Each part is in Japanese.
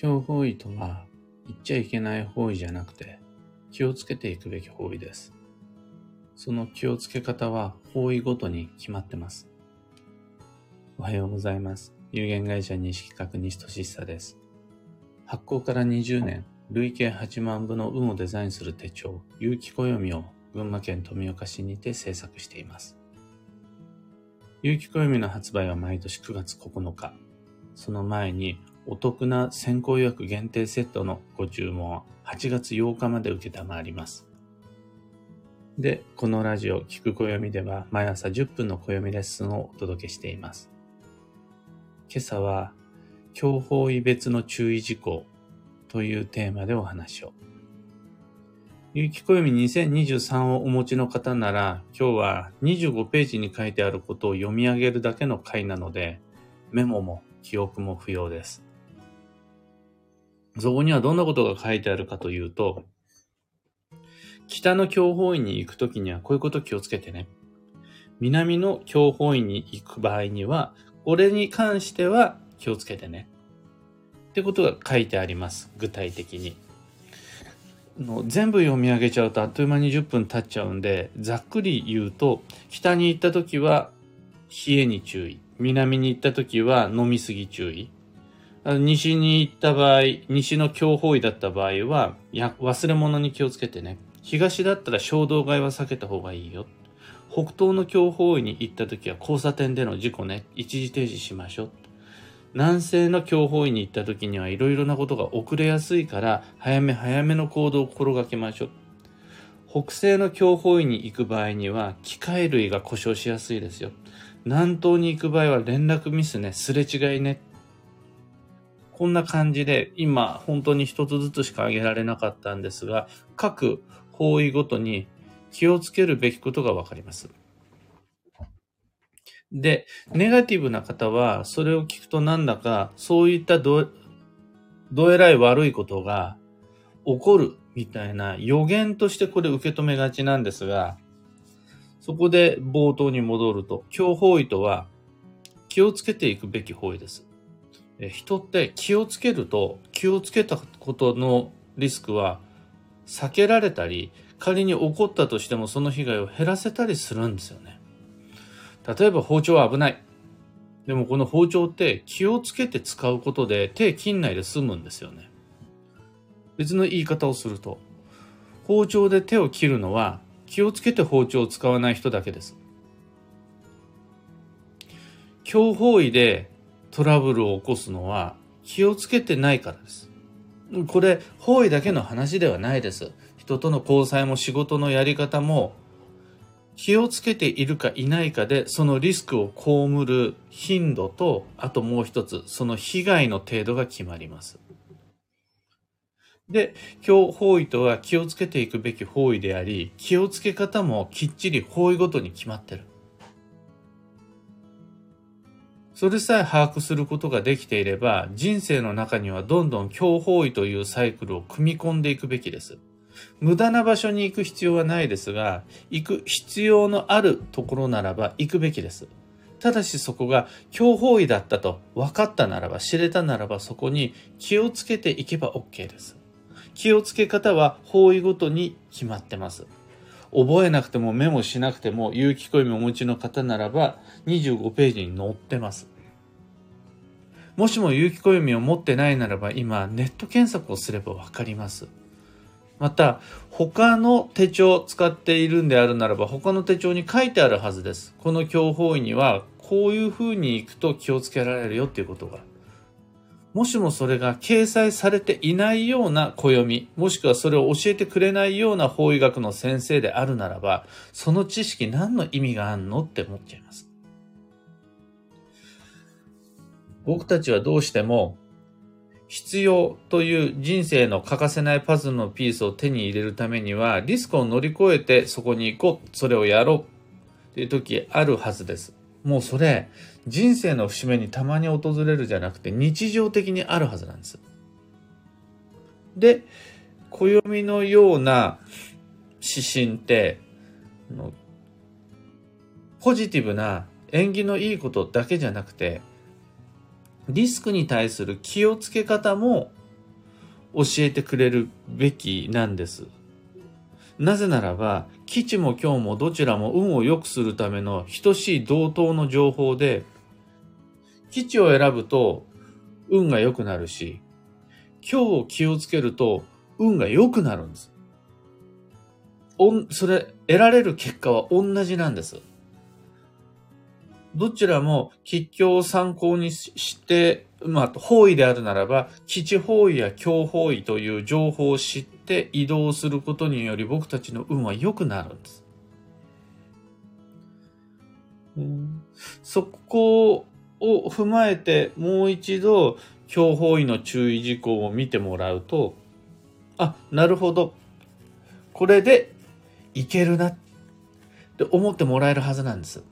強方位とは言っちゃいけない方位じゃなくて気をつけていくべき方位です。その気をつけ方は方位ごとに決まってます。おはようございます。有限会社西企画西俊久です。発行から20年、累計8万部の運をデザインする手帳、有機暦を群馬県富岡市にて制作しています。有機暦の発売は毎年9月9日。その前にお得な先行予約限定セットのご注文は8月8日まで受けたまわります。で、このラジオ、聞く暦では毎朝10分の暦レッスンをお届けしています。今朝は、強法位別の注意事項というテーマでお話を。有機暦2023をお持ちの方なら、今日は25ページに書いてあることを読み上げるだけの回なので、メモも記憶も不要です。そこにはどんなことが書いてあるかというと、北の強法院に行くときにはこういうこと気をつけてね。南の強法院に行く場合には、これに関しては気をつけてね。ってことが書いてあります。具体的に。の全部読み上げちゃうとあっという間に10分経っちゃうんで、ざっくり言うと、北に行った時は冷えに注意。南に行った時は飲みすぎ注意。西に行った場合、西の強法医だった場合は、や、忘れ物に気をつけてね。東だったら衝動買いは避けた方がいいよ。北東の強法医に行った時は交差点での事故ね、一時停止しましょう。南西の強法医に行った時にはいろいろなことが遅れやすいから、早め早めの行動を心がけましょう。北西の強法医に行く場合には、機械類が故障しやすいですよ。南東に行く場合は連絡ミスね、すれ違いね。こんな感じで、今、本当に一つずつしか挙げられなかったんですが、各方位ごとに気をつけるべきことがわかります。で、ネガティブな方は、それを聞くとなんだか、そういったど、どえらい悪いことが起こるみたいな予言としてこれ受け止めがちなんですが、そこで冒頭に戻ると、強方位とは気をつけていくべき方位です。人って気をつけると気をつけたことのリスクは避けられたり仮に起こったとしてもその被害を減らせたりするんですよね。例えば包丁は危ない。でもこの包丁って気をつけて使うことで手切んないで済むんですよね。別の言い方をすると包丁で手を切るのは気をつけて包丁を使わない人だけです。強法医でトラブルを起こすのは気をつけてないからです。これ、方位だけの話ではないです。人との交際も仕事のやり方も気をつけているかいないかでそのリスクを被る頻度とあともう一つその被害の程度が決まります。で、今日方位とは気をつけていくべき方位であり気をつけ方もきっちり方位ごとに決まってる。それさえ把握することができていれば、人生の中にはどんどん強法位というサイクルを組み込んでいくべきです。無駄な場所に行く必要はないですが、行く必要のあるところならば行くべきです。ただしそこが強法位だったと分かったならば、知れたならばそこに気をつけていけば OK です。気をつけ方は方位ごとに決まってます。覚えなくてもメモしなくても有機暦をお持ちの方ならば25ページに載ってます。もしも有機暦を持ってないならば今ネット検索をすればわかります。また他の手帳を使っているんであるならば他の手帳に書いてあるはずです。この強法医にはこういう風に行くと気をつけられるよっていうことが。もしもそれが掲載されていないような暦、もしくはそれを教えてくれないような法医学の先生であるならば、その知識何の意味があんのって思っちゃいます。僕たちはどうしても必要という人生の欠かせないパズルのピースを手に入れるためにはリスクを乗り越えてそこに行こう、それをやろうっていう時あるはずです。もうそれ人生の節目にたまに訪れるじゃなくて日常的にあるはずなんです。で、暦のような指針って、ポジティブな縁起のいいことだけじゃなくて、リスクに対する気をつけ方も教えてくれるべきなんです。なぜならば、基地も今日もどちらも運を良くするための等しい同等の情報で、基地を選ぶと運が良くなるし、今日を気をつけると運が良くなるんです。おん、それ、得られる結果は同じなんです。どちらも吉凶を参考にして、まあ、方位であるならば、基地方位や強方位という情報を知って移動することにより僕たちの運は良くなるんです。そこを踏まえてもう一度強方位の注意事項を見てもらうと、あ、なるほど。これでいけるなって思ってもらえるはずなんです。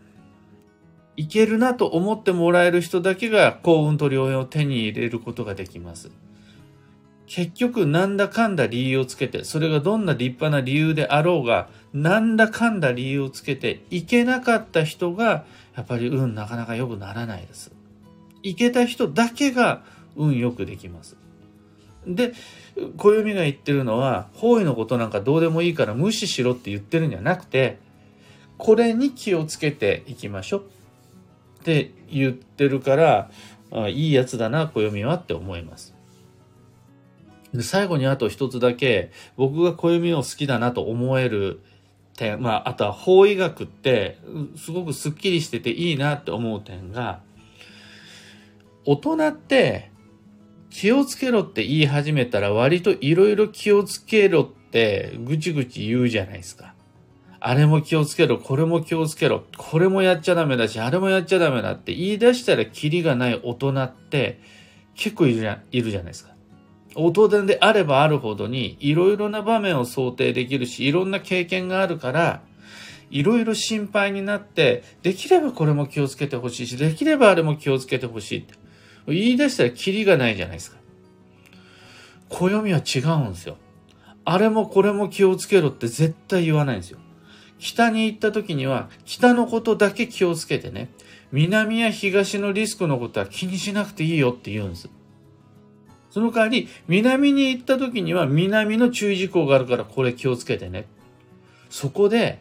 いけるなと思ってもらえる人だけが幸運と良縁を手に入れることができます。結局、なんだかんだ理由をつけて、それがどんな立派な理由であろうが、なんだかんだ理由をつけて、いけなかった人が、やっぱり運なかなか良くならないです。いけた人だけが運良くできます。で、暦が言ってるのは、方位のことなんかどうでもいいから無視しろって言ってるんじゃなくて、これに気をつけていきましょう。って言ってるから、あいいやつだな、暦はって思います。で最後にあと一つだけ、僕が暦を好きだなと思える点、まあ、あとは法医学って、すごくスッキリしてていいなって思う点が、大人って気をつけろって言い始めたら割といろいろ気をつけろってぐちぐち言うじゃないですか。あれも気をつけろ、これも気をつけろ、これもやっちゃダメだし、あれもやっちゃダメだって言い出したらキリがない大人って結構いるいるじゃないですか。大人であればあるほどにいろいろな場面を想定できるし、いろんな経験があるから、いろいろ心配になって、できればこれも気をつけてほしいし、できればあれも気をつけてほしいって。言い出したらキリがないじゃないですか。暦は違うんですよ。あれもこれも気をつけろって絶対言わないんですよ。北に行った時には、北のことだけ気をつけてね。南や東のリスクのことは気にしなくていいよって言うんです。その代わり、南に行った時には南の注意事項があるからこれ気をつけてね。そこで、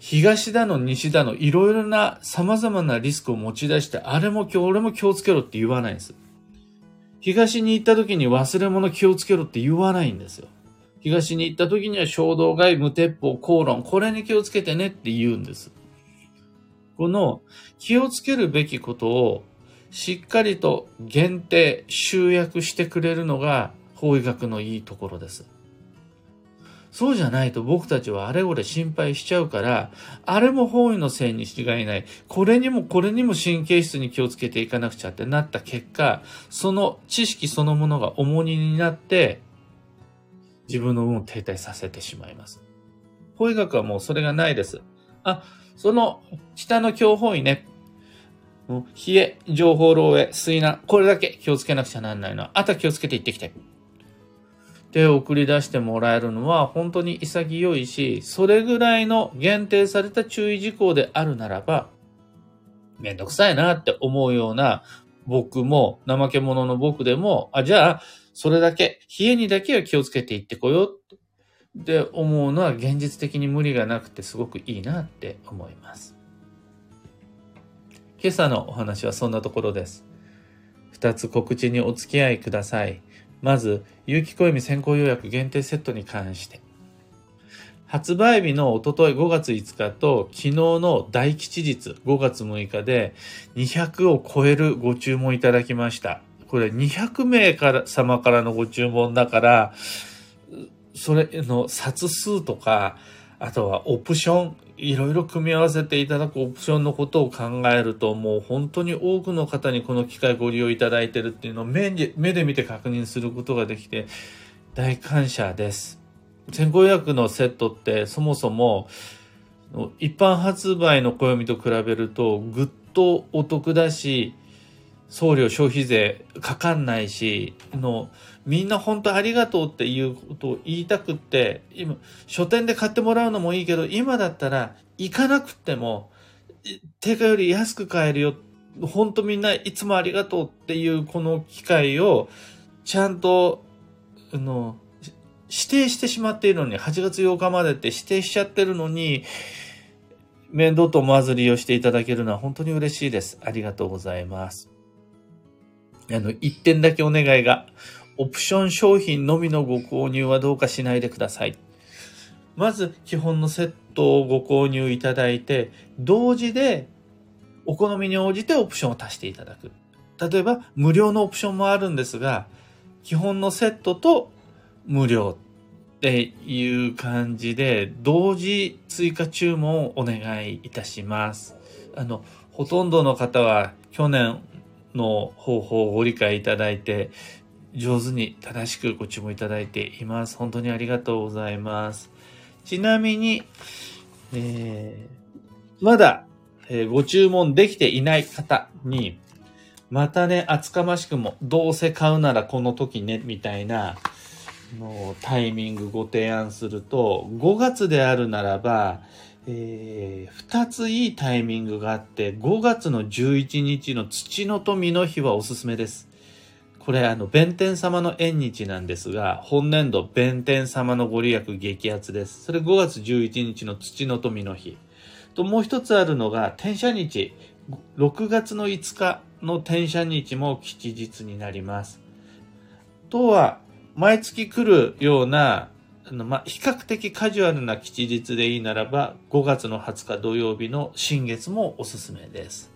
東だの西だのいろいろな様々なリスクを持ち出して、あれも今日俺も気をつけろって言わないんです。東に行った時に忘れ物気をつけろって言わないんですよ。東に行った時には衝動外、無鉄砲、口論、これに気をつけてねって言うんです。この気をつけるべきことをしっかりと限定、集約してくれるのが法医学のいいところです。そうじゃないと僕たちはあれこれ心配しちゃうから、あれも法医のせいに違いない。これにもこれにも神経質に気をつけていかなくちゃってなった結果、その知識そのものが重荷になって、自分の運を停滞させてしまいます。法医学はもうそれがないです。あ、その下の強法医ね。冷え、情報漏洩、水難、これだけ気をつけなくちゃなんないのは。あとは気をつけていってきて。手を送り出してもらえるのは本当に潔いし、それぐらいの限定された注意事項であるならば、めんどくさいなって思うような僕も、怠け者の僕でも、あ、じゃあ、それだけ、冷えにだけは気をつけていってこようって思うのは現実的に無理がなくてすごくいいなって思います。今朝のお話はそんなところです。二つ告知にお付き合いください。まず、有機暦先行予約限定セットに関して。発売日のおととい5月5日と昨日の大吉日5月6日で200を超えるご注文いただきました。これ200名から様からのご注文だから、それの冊数とか、あとはオプション、いろいろ組み合わせていただくオプションのことを考えると、もう本当に多くの方にこの機会ご利用いただいてるっていうのを目で目で見て確認することができて、大感謝です。先行予約のセットってそもそも一般発売の暦と比べるとぐっとお得だし、送料消費税かかんないし、の、みんな本当ありがとうっていうことを言いたくって、今、書店で買ってもらうのもいいけど、今だったら行かなくても、定価より安く買えるよ。本当みんないつもありがとうっていうこの機会を、ちゃんと、あの、指定してしまっているのに、8月8日までって指定しちゃってるのに、面倒と思わず利用していただけるのは本当に嬉しいです。ありがとうございます。あの、一点だけお願いが、オプション商品のみのご購入はどうかしないでください。まず、基本のセットをご購入いただいて、同時で、お好みに応じてオプションを足していただく。例えば、無料のオプションもあるんですが、基本のセットと無料っていう感じで、同時追加注文をお願いいたします。あの、ほとんどの方は去年の方法をご理解いただいて、上手に正しくご注文いただいています。本当にありがとうございます。ちなみに、えー、まだ、えー、ご注文できていない方に、またね、厚かましくも、どうせ買うならこの時ね、みたいな、のタイミングご提案すると、5月であるならば、えー、2ついいタイミングがあって、5月の11日の土の富の日はおすすめです。これ、あの、弁天様の縁日なんですが、本年度弁天様のご利益激アツです。それ5月11日の土の富の日。と、もう一つあるのが、天赦日。6月の5日の天赦日も吉日になります。とは、毎月来るような、あの、まあ、比較的カジュアルな吉日でいいならば、5月の20日土曜日の新月もおすすめです。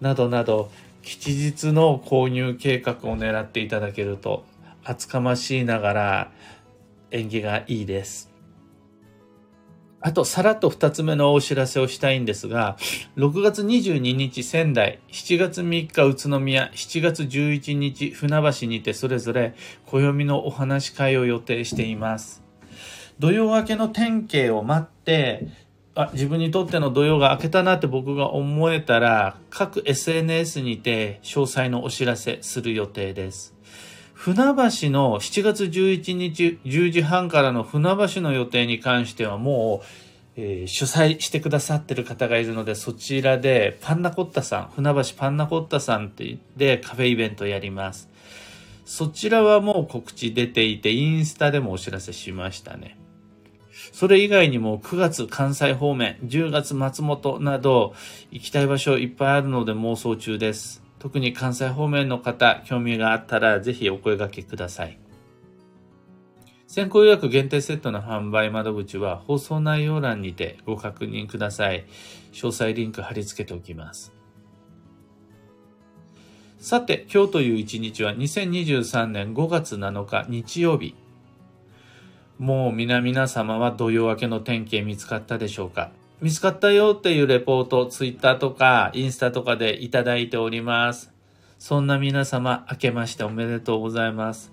などなど、吉日の購入計画を狙っていただけると、厚かましいながら縁起がいいです。あと、さらっと二つ目のお知らせをしたいんですが、6月22日仙台、7月3日宇都宮、7月11日船橋にてそれぞれ暦のお話会を予定しています。土曜明けの天気を待って、あ、自分にとっての土曜が明けたなって僕が思えたら、各 SNS にて詳細のお知らせする予定です。船橋の7月11日10時半からの船橋の予定に関してはもう、えー、主催してくださってる方がいるので、そちらでパンナコッタさん、船橋パンナコッタさんって言ってカフェイベントやります。そちらはもう告知出ていて、インスタでもお知らせしましたね。それ以外にも9月関西方面、10月松本など行きたい場所いっぱいあるので妄想中です。特に関西方面の方、興味があったらぜひお声掛けください。先行予約限定セットの販売窓口は放送内容欄にてご確認ください。詳細リンク貼り付けておきます。さて、今日という一日は2023年5月7日日曜日。もう皆々様は土曜明けの天気見つかったでしょうか？見つかったよっていうレポート、ツイッターとかインスタとかでいただいております。そんな皆様、明けましておめでとうございます。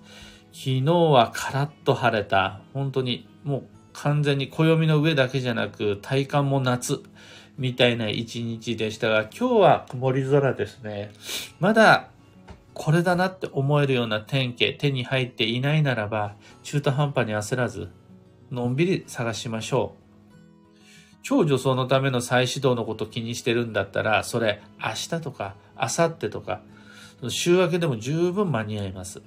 昨日はカラッと晴れた。本当にもう完全に暦の上だけじゃなく体感も夏みたいな一日でしたが、今日は曇り空ですね。まだこれだなって思えるような天気、手に入っていないならば、中途半端に焦らず、のんびり探しましょう。超女装のための再始動のこと気にしてるんだったら、それ明日とか明後日とか、週明けでも十分間に合います。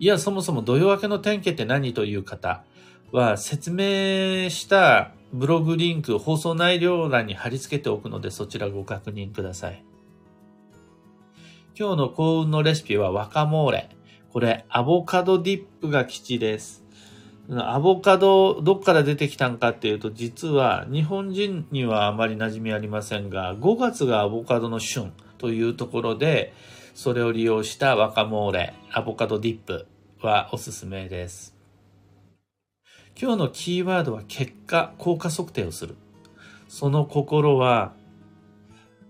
いや、そもそも土曜明けの天気って何という方は、説明したブログリンク、放送内容欄に貼り付けておくので、そちらご確認ください。今日の幸運のレシピはワカモーレ。これ、アボカドディップが吉です。アボカド、どっから出てきたんかっていうと、実は日本人にはあまり馴染みありませんが、5月がアボカドの旬というところで、それを利用したワカモーレ、アボカドディップはおすすめです。今日のキーワードは結果、効果測定をする。その心は、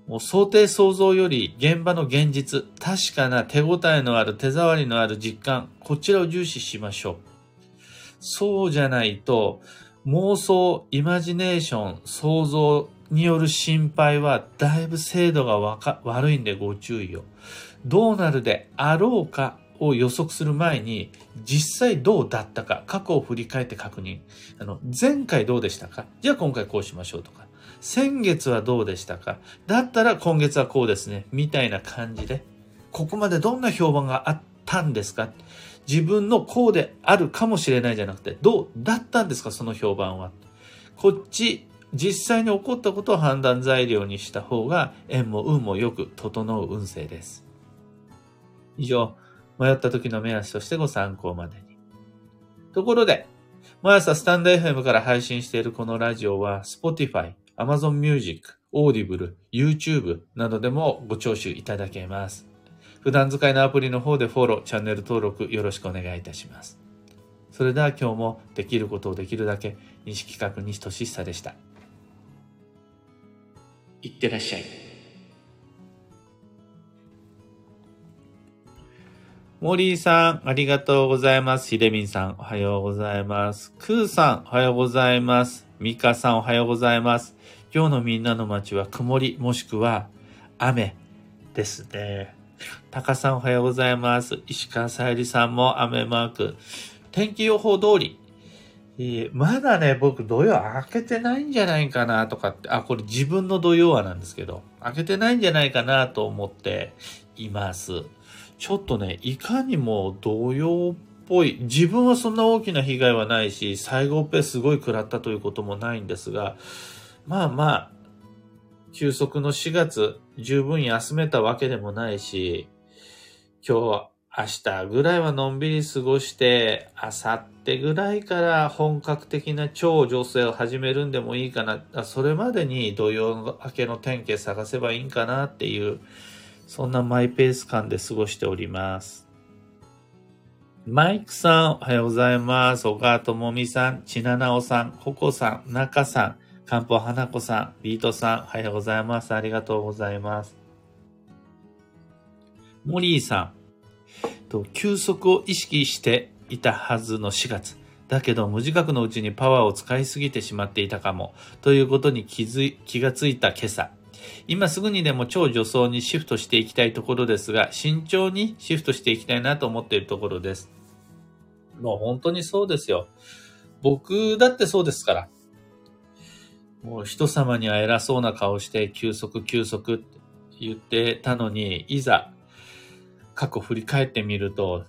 もう想定想像より現場の現実、確かな手応えのある手触りのある実感、こちらを重視しましょう。そうじゃないと、妄想、イマジネーション、想像による心配はだいぶ精度がわか悪いんでご注意を。どうなるであろうかを予測する前に、実際どうだったか、過去を振り返って確認。あの、前回どうでしたか？じゃあ今回こうしましょうとか。先月はどうでしたか？だったら今月はこうですね。みたいな感じで、ここまでどんな評判があったたんですか？自分のこうであるかもしれないじゃなくて、どうだったんですかその評判は。こっち、実際に起こったことを判断材料にした方が、縁も運もよく整う運勢です。以上、迷った時の目安としてご参考までに。ところで、毎朝スタンド FM から配信しているこのラジオは、Spotify、Amazon Music、Audible、YouTube などでもご聴取いただけます。普段使いのアプリの方でフォロー、チャンネル登録よろしくお願いいたします。それでは今日もできることをできるだけ、西企画西俊久でした。いってらっしゃい。モリーさん、ありがとうございます。ひでみんさん、おはようございます。クーさん、おはようございます。ミカさん、おはようございます。今日のみんなの街は曇り、もしくは雨ですね。タカさん、おはようございます。石川さゆりさんも雨マーク。天気予報通りえ、まだね、僕土曜開けてないんじゃないかなとかって、あ、これ自分の土曜はなんですけど、開けてないんじゃないかなと思っています。ちょっとね、いかにも土曜っぽい、自分はそんな大きな被害はないし、最後ペすごい食らったということもないんですが、まあまあ、休息の4月、十分休めたわけでもないし、今日明日ぐらいはのんびり過ごして、明後日ぐらいから本格的な超女性を始めるんでもいいかな。それまでに土曜明けの天気探せばいいんかなっていう、そんなマイペース感で過ごしております。マイクさん、おはようございます。小川智美さん、ちななおさん、ココさん、中さん、かんぽ花子さん、ビートさん、おはようございます。ありがとうございます。モリーさん、と、休息を意識していたはずの4月。だけど無自覚のうちにパワーを使いすぎてしまっていたかも。ということに気づい、気がついた今朝。今すぐにでも超助走にシフトしていきたいところですが、慎重にシフトしていきたいなと思っているところです。もう本当にそうですよ。僕だってそうですから。もう人様には偉そうな顔して休息休息って言ってたのに、いざ過去振り返ってみると、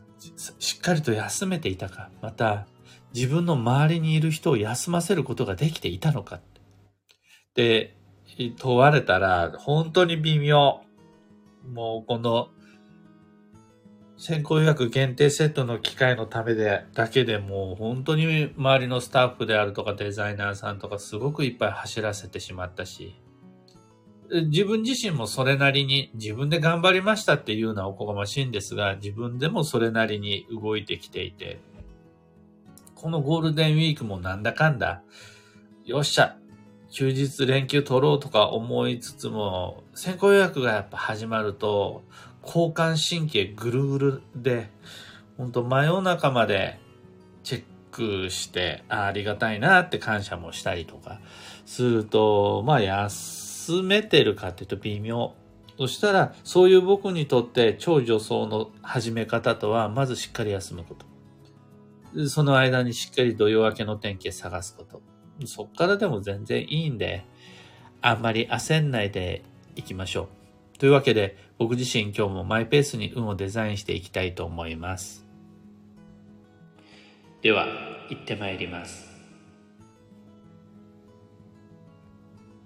しっかりと休めていたか、また自分の周りにいる人を休ませることができていたのか。で、問われたら、本当に微妙。もうこの、先行予約限定セットの機会のためで、だけでも本当に周りのスタッフであるとかデザイナーさんとかすごくいっぱい走らせてしまったし、自分自身もそれなりに自分で頑張りましたっていうのはおこがましいんですが、自分でもそれなりに動いてきていて、このゴールデンウィークもなんだかんだ、よっしゃ、休日連休取ろうとか思いつつも、先行予約がやっぱ始まると、交感神経ぐるぐるで、ほんと真夜中までチェックして、ありがたいなって感謝もしたりとかすると、まあ休めてるかっていうと微妙。そしたら、そういう僕にとって超助走の始め方とは、まずしっかり休むこと。その間にしっかり土曜明けの天気探すこと。そっからでも全然いいんで、あんまり焦んないでいきましょう。というわけで、僕自身今日もマイペースに運をデザインしていきたいと思います。では、行ってまいります。